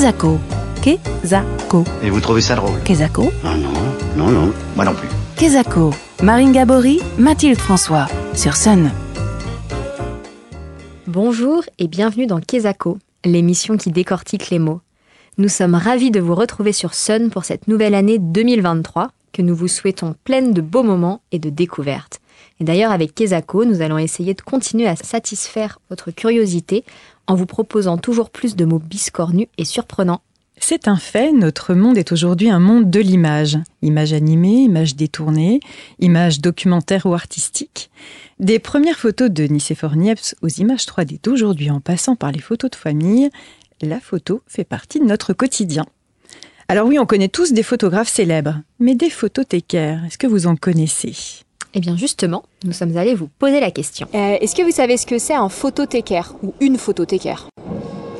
Kezako. Kezako. Et vous trouvez ça drôle Kezako. Non, non, non, non, moi non plus. Kezako. Marine Gabory, Mathilde François. Sur Sun. Bonjour et bienvenue dans Kezako, l'émission qui décortique les mots. Nous sommes ravis de vous retrouver sur Sun pour cette nouvelle année 2023 que nous vous souhaitons pleine de beaux moments et de découvertes. Et d'ailleurs, avec Kezako, nous allons essayer de continuer à satisfaire votre curiosité en vous proposant toujours plus de mots biscornus et surprenants. C'est un fait, notre monde est aujourd'hui un monde de l'image. Image animée, image détournée, image documentaire ou artistique. Des premières photos de Nicéphore Niepce aux images 3D d'aujourd'hui en passant par les photos de famille, la photo fait partie de notre quotidien. Alors oui, on connaît tous des photographes célèbres, mais des photothécaires, est-ce que vous en connaissez? Eh bien justement, nous sommes allés vous poser la question. Euh, Est-ce que vous savez ce que c'est un photothécaire ou une photothécaire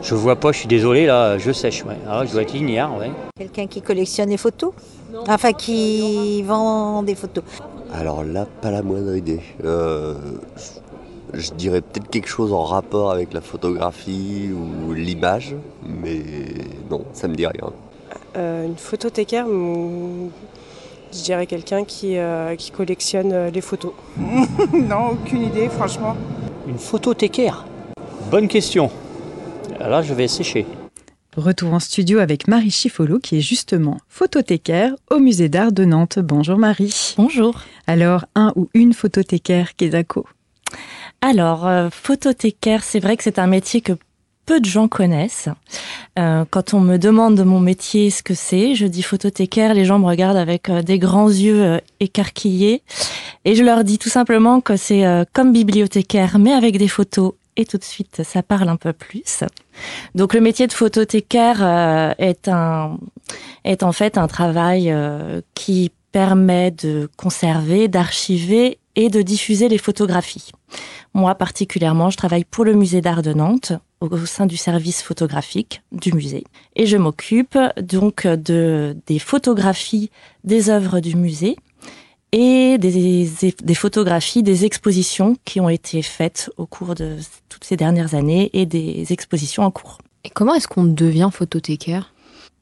Je vois pas, je suis désolé là, je sèche. Ouais. Ah, je dois être linéaire, ouais. Quelqu'un qui collectionne les photos? Enfin, qui vend des photos? Alors là, pas la moindre idée. Euh, je, dirais peut-être quelque chose en rapport avec la photographie ou l'image, mais non, ça me dit rien. Euh, une photothécaire, hum, je dirais quelqu'un qui, euh, qui collectionne euh, les photos. non, aucune idée, franchement. Une photothécaire Bonne question. Là, je vais sécher. Retour en studio avec Marie Chiffolo qui est justement photothécaire au musée d'art de Nantes. Bonjour Marie. Bonjour. Alors, un ou une photothécaire Kezako? Alors, euh, photothécaire, c'est vrai que c'est un métier que peu de gens connaissent. Euh, quand on me demande de mon métier ce que c'est, je dis photothécaire, les gens me regardent avec euh, des grands yeux euh, écarquillés et je leur dis tout simplement que c'est comme bibliothécaire mais avec des photos et tout de suite ça parle un peu plus. Donc le métier de photothécaire est un est en fait un travail qui permet de conserver, d'archiver et de diffuser les photographies. Moi particulièrement, je travaille pour le musée d'art de Nantes au sein du service photographique du musée et je m'occupe donc de des photographies des œuvres du musée et des, des photographies des expositions qui ont été faites au cours de toutes ces dernières années et des expositions en cours. Et comment est-ce qu'on devient photothécaire?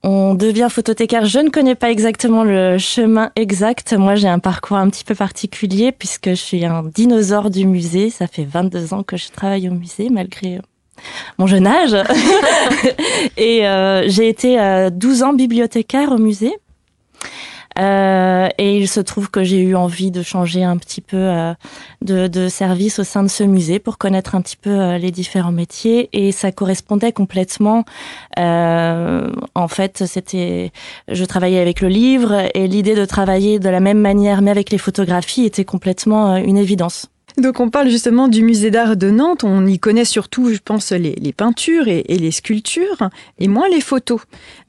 On devient photothécaire. Je ne connais pas exactement le chemin exact. Moi, j'ai un parcours un petit peu particulier puisque je suis un dinosaure du musée. Ça fait 22 ans que je travaille au musée malgré mon jeune âge. et euh, j'ai été euh, 12 ans bibliothécaire au musée. Euh, et il se trouve que j'ai eu envie de changer un petit peu euh, de, de, service au sein de ce musée pour connaître un petit peu euh, les différents métiers et ça correspondait complètement. Euh, en fait, c'était, je travaillais avec le livre et l'idée de travailler de la même manière mais avec les photographies était complètement une évidence. Donc on parle justement du musée d'art de Nantes, on y connaît surtout, je pense, les, peintures et, les sculptures, et moins les photos.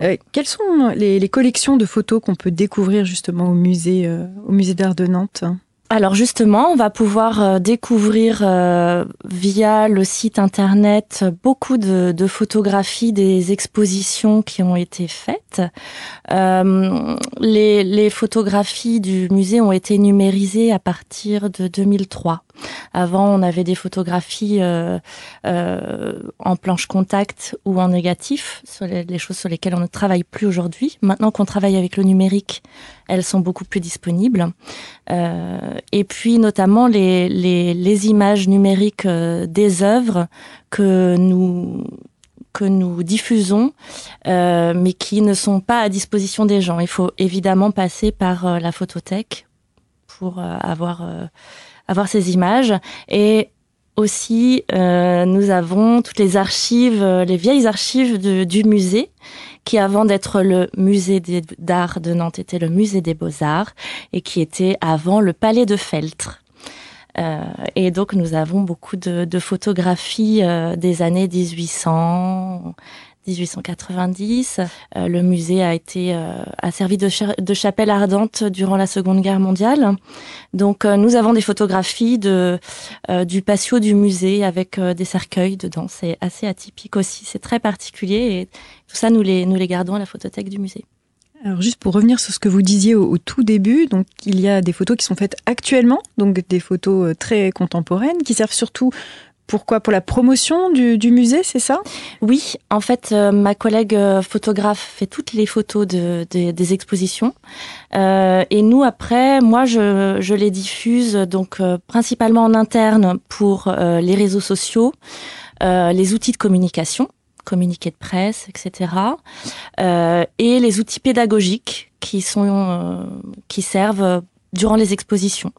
Euh, quelles sont les, collections de photos qu'on peut découvrir justement au musée, euh, musée d'art de Nantes? Alors justement, on va pouvoir euh, découvrir via le site internet beaucoup de, photographies des expositions qui ont été faites. Les, photographies du musée ont été numérisées à partir de 2003. Avant, on avait des photographies euh, euh, en planche contact ou en négatif, les, choses sur lesquelles on ne travaille plus aujourd'hui. Maintenant qu'on travaille avec le numérique, elles sont beaucoup plus disponibles. Euh, et puis notamment les, images numériques des œuvres que nous diffusons, mais qui ne sont pas à disposition des gens. Il faut évidemment passer par la photothèque pour avoir avoir ces images et aussi euh, nous avons toutes les archives, les vieilles archives du musée qui avant d'être le musée d'art de Nantes était le musée des beaux-arts et qui était avant le palais de Feltre. Euh, et donc nous avons beaucoup de, photographies euh, des années 1800, 1890. Euh, le musée a été euh, a servi de, cha de, chapelle ardente durant la Seconde Guerre mondiale. Donc euh, nous avons des photographies de euh, du patio du musée avec euh, des cercueils dedans. C'est assez atypique aussi. C'est très particulier et tout ça nous les nous les gardons à la photothèque du musée. Alors juste pour revenir sur ce que vous disiez au, au, tout début, donc il y a des photos qui sont faites actuellement, donc des photos très contemporaines qui servent surtout Pourquoi Pour la promotion du, du musée, c'est ça? Oui, en fait, euh, ma collègue euh, photographe fait toutes les photos de, de- des expositions. Euh, et nous, après, moi, je, je les diffuse donc euh, principalement en interne pour euh, les réseaux sociaux, les outils de communication, communiqué de presse, etc. et les outils pédagogiques qui sont qui servent durant les expositions.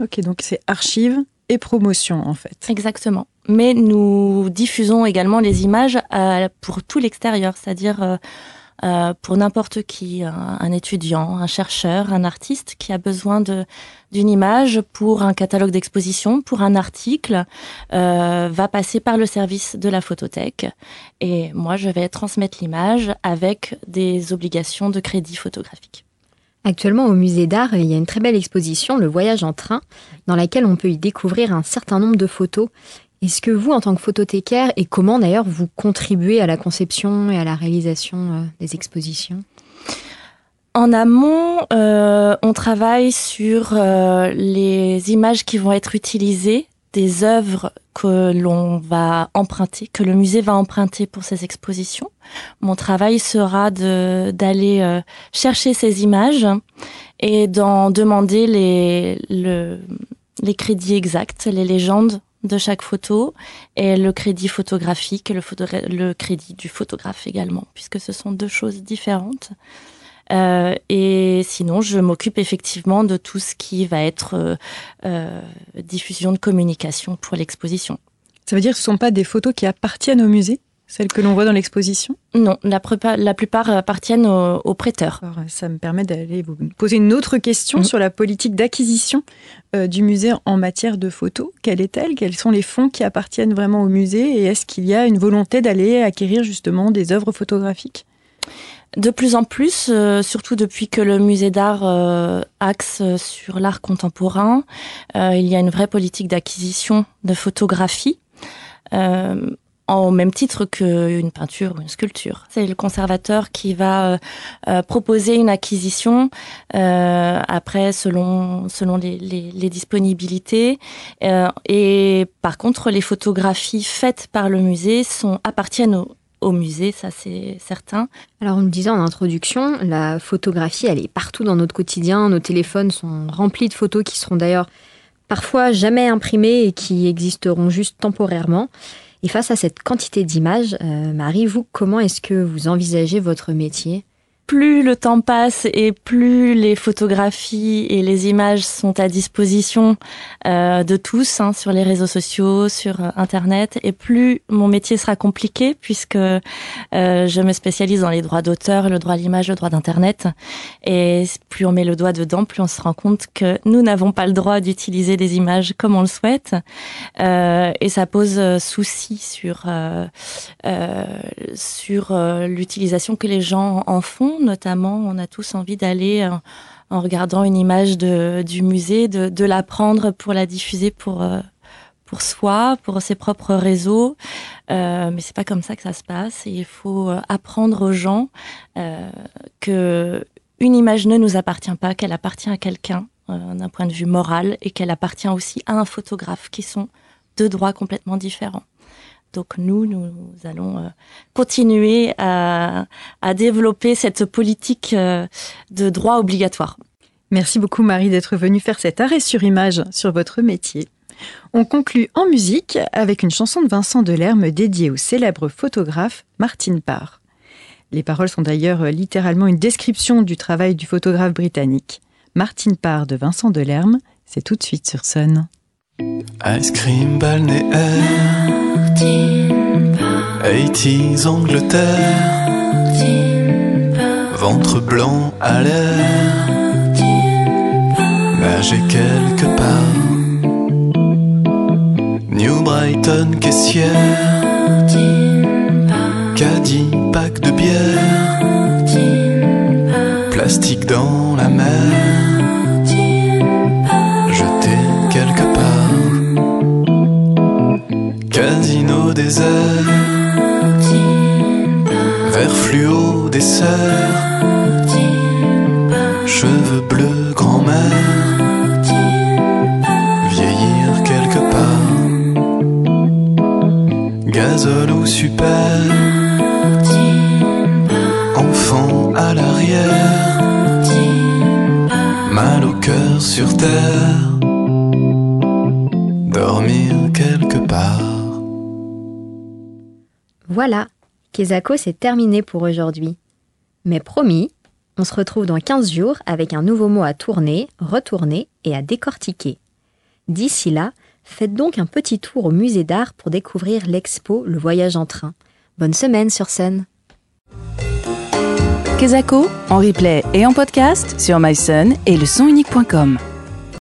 Ok, donc c'est archives et promotion en fait. Exactement. Mais nous diffusons également les images euh, pour tout l'extérieur, c'est-à-dire euh, euh, pour n'importe qui, un, un étudiant, un chercheur, un artiste qui a besoin de d'une image pour un catalogue d'exposition, pour un article, euh, va passer par le service de la photothèque. Et moi, je vais transmettre l'image avec des obligations de crédit photographique. Actuellement, au musée d'art, il y a une très belle exposition, Le Voyage en train, dans laquelle on peut y découvrir un certain nombre de photos. Est-ce que vous, en tant que photothécaire, et comment d'ailleurs vous contribuez à la conception et à la réalisation euh, des expositions? En amont, euh, on travaille sur euh, les images qui vont être utilisées, des œuvres que l'on va emprunter, que le musée va emprunter pour ses expositions. Mon travail sera d'aller euh, chercher ces images et d'en demander les le, les crédits exacts, les légendes de chaque photo et le crédit photographique le, le crédit du photographe également, puisque ce sont deux choses différentes. Euh, et sinon, je m'occupe effectivement de tout ce qui va être euh, euh, diffusion de communication pour l'exposition. Ça veut dire que ce ne sont pas des photos qui appartiennent au musée, celles que l'on voit dans l'exposition? Non, la, prépa- la plupart appartiennent aux, aux prêteurs. Alors, ça me permet d'aller vous poser une autre question sur la politique d'acquisition euh, du musée en matière de photos. Quelle est-elle? Quels sont les fonds qui appartiennent vraiment au musée? Et est-ce qu'il y a une volonté d'aller acquérir justement des œuvres photographiques? De plus en plus, euh, surtout depuis que le musée d'art euh, axe sur l'art contemporain, euh, il y a une vraie politique d'acquisition de photographie. Euh, en même titre qu'une peinture ou une sculpture. C'est le conservateur qui va euh, euh, proposer une acquisition euh, après selon selon les, les, les disponibilités. Euh, et par contre, les photographies faites par le musée sont appartiennent au, au musée, ça c'est certain. Alors, on le disait en introduction, la photographie, elle est partout dans notre quotidien. Nos téléphones sont remplis de photos qui seront d'ailleurs parfois jamais imprimées et qui existeront juste temporairement. Et face à cette quantité d'images, euh, Marie, vous, comment est-ce que vous envisagez votre métier? Plus le temps passe et plus les photographies et les images sont à disposition euh, de tous hein, sur les réseaux sociaux, sur euh, Internet, et plus mon métier sera compliqué puisque euh, je me spécialise dans les droits d'auteur, le droit à l'image, le droit d'Internet. Et plus on met le doigt dedans, plus on se rend compte que nous n'avons pas le droit d'utiliser des images comme on le souhaite. Euh, et ça pose euh, souci sur, euh, sur l'utilisation que les gens en font notamment, on a tous envie d'aller euh, en regardant une image du musée, de, de la prendre pour la diffuser pour euh, pour soi, pour ses propres réseaux. Euh, mais c'est pas comme ça que ça se passe. Il faut euh, apprendre aux gens euh, que une image ne nous appartient pas, qu'elle appartient à quelqu'un d'un point de vue moral et qu'elle appartient aussi à un photographe, qui sont deux droits complètement différents. Donc nous, nous allons euh, continuer à, à, développer cette politique euh, de droit obligatoire. Merci beaucoup Marie d'être venue faire cet arrêt sur image sur votre métier. On conclut en musique avec une chanson de Vincent Delerme dédiée au célèbre photographe Martin Parr. Les paroles sont d'ailleurs littéralement une description du travail du photographe britannique. Martin Parr de Vincent Delerme, c'est tout de suite sur Sun. Ice cream balnéaire. 80s Angleterre. Ventre blanc à l'air. Nager quelque part. New Brighton caissière. Caddie pack de bière. Plastique dans la mer Casino désert Vert fluo dessert Cheveux bleus grand-mère. Vieillir quelque part. Puzzle ou super. Enfant à l'arrière, mal au cœur sur terre, dormir quelque part. Voilà, Kezako, c'est terminé pour aujourd'hui. Mais promis, on se retrouve dans 15 jours avec un nouveau mot à tourner, retourner et à décortiquer. D'ici là, faites donc un petit tour au musée d'art pour découvrir l'expo Le voyage en train. Bonne semaine sur Sun. Kezako, en replay et en podcast sur mysun et le.